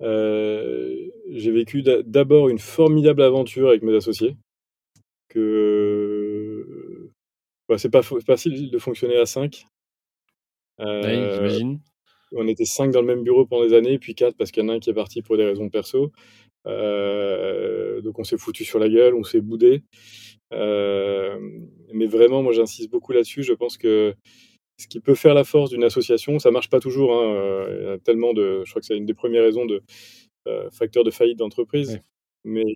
j'ai vécu d'abord une formidable aventure avec mes associés. Que bah, c'est pas facile de fonctionner à 5. j'imagine. On était 5 dans le même bureau pendant des années, puis 4 parce qu'il y en a un qui est parti pour des raisons perso. donc on s'est foutu sur la gueule, on s'est boudé. mais vraiment, moi j'insiste beaucoup là-dessus. Je pense que ce qui peut faire la force d'une association, ça marche pas toujours. Hein, il y a tellement de, je crois que c'est une des premières raisons de facteurs de faillite d'entreprise. Mais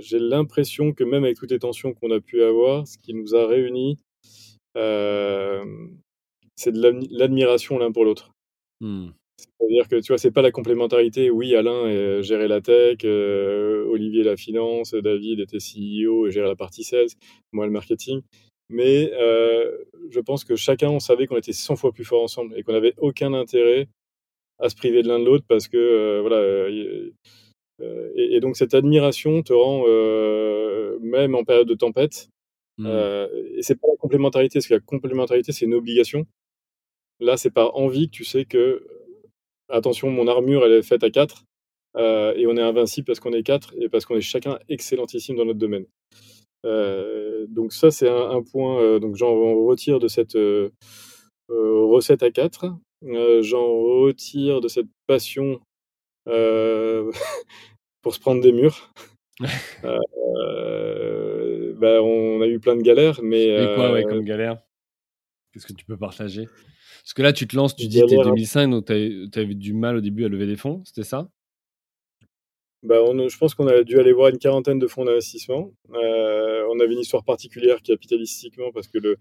j'ai l'impression que même avec toutes les tensions qu'on a pu avoir, ce qui nous a réunis, c'est de l'admiration l'un pour l'autre. Mmh. C'est-à-dire que tu vois, c'est pas la complémentarité. Oui, Alain gérait la tech, Olivier la finance, David était CEO et gérait la partie sales, moi le marketing. Mais je pense que chacun, on savait qu'on était 100 fois plus fort ensemble et qu'on n'avait aucun intérêt à se priver de l'un de l'autre parce que voilà. Et, donc cette admiration te rend, même en période de tempête, mmh. et c'est pas la complémentarité, parce que la complémentarité, c'est une obligation. Là, c'est par envie que tu sais que, attention, mon armure, elle est faite à 4, et on est invincible parce qu'on est 4 et parce qu'on est chacun excellentissime dans notre domaine. Donc ça, c'est un, point, donc j'en retire de cette recette à 4. j'en retire de cette passion pour se prendre des murs. bah, on a eu plein de galères, mais. Et quoi, ouais, comme galère? Qu'est-ce que tu peux partager? Parce que là, tu te lances, tu dis que tu es 2005, donc tu avais du mal au début à lever des fonds, c'était ça? Bah, je pense qu'on a dû aller voir une quarantaine de fonds d'investissement. Euh, on avait une histoire particulière capitalistiquement parce que le,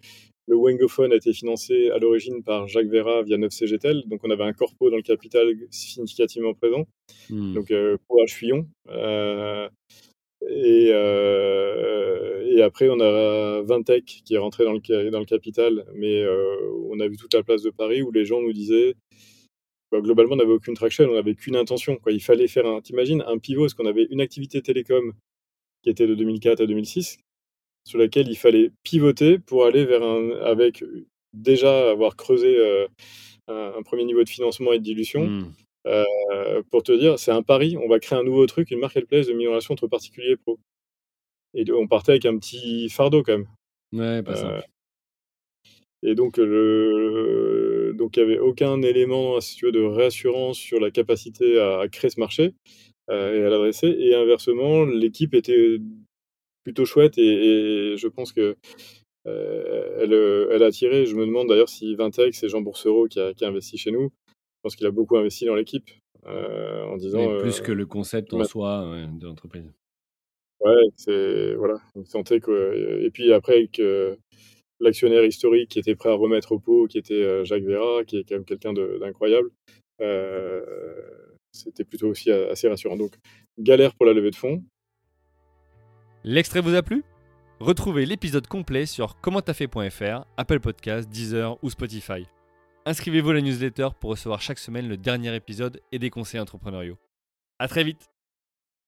le Wengophone a été financé à l'origine par Jacques Vera via 9CGTEL. Donc on avait un corpo dans le capital significativement présent. Hmm. Donc euh, pour Fuyon. Euh, et, euh, et, après, on a Vintech qui est rentré dans le, dans le capital, mais on a vu toute la place de Paris où les gens nous disaient bah, globalement, on n'avait aucune traction, on n'avait qu'une intention. Quoi. Il fallait faire un, t'imagines, un pivot, parce qu'on avait une activité télécom qui était de 2004 à 2006, sur laquelle il fallait pivoter pour aller vers un, avec déjà avoir creusé euh, un, premier niveau de financement et de dilution. Mmh. Euh, pour te dire, c'est un pari, on va créer un nouveau truc, une marketplace de migration entre particuliers et pro. Et on partait avec un petit fardeau quand même. Ouais, pas euh, et donc, le... donc il n'y avait aucun élément si tu veux, de réassurance sur la capacité à, créer ce marché euh, et à l'adresser. Et inversement, l'équipe était plutôt chouette et, je pense que elle, elle, a attiré. Je me demande d'ailleurs si Vintex c'est Jean Boursereau qui a, qui a investi chez nous je pense qu'il a beaucoup investi dans l'équipe euh, en disant. plus euh, que le concept en soi de l'entreprise. Ouais, c'est voilà. Sentait que et puis après que l'actionnaire historique qui était prêt à remettre au pot, qui était euh, Jacques Vera, qui est quand même quelqu'un d'incroyable. C'était plutôt aussi assez rassurant. Donc galère pour la levée de fonds. L'extrait vous a plu? Retrouvez l'épisode complet sur commenttafait.fr, Apple Podcasts, Deezer ou Spotify. Inscrivez-vous à la newsletter pour recevoir chaque semaine le dernier épisode et des conseils entrepreneuriaux. A très vite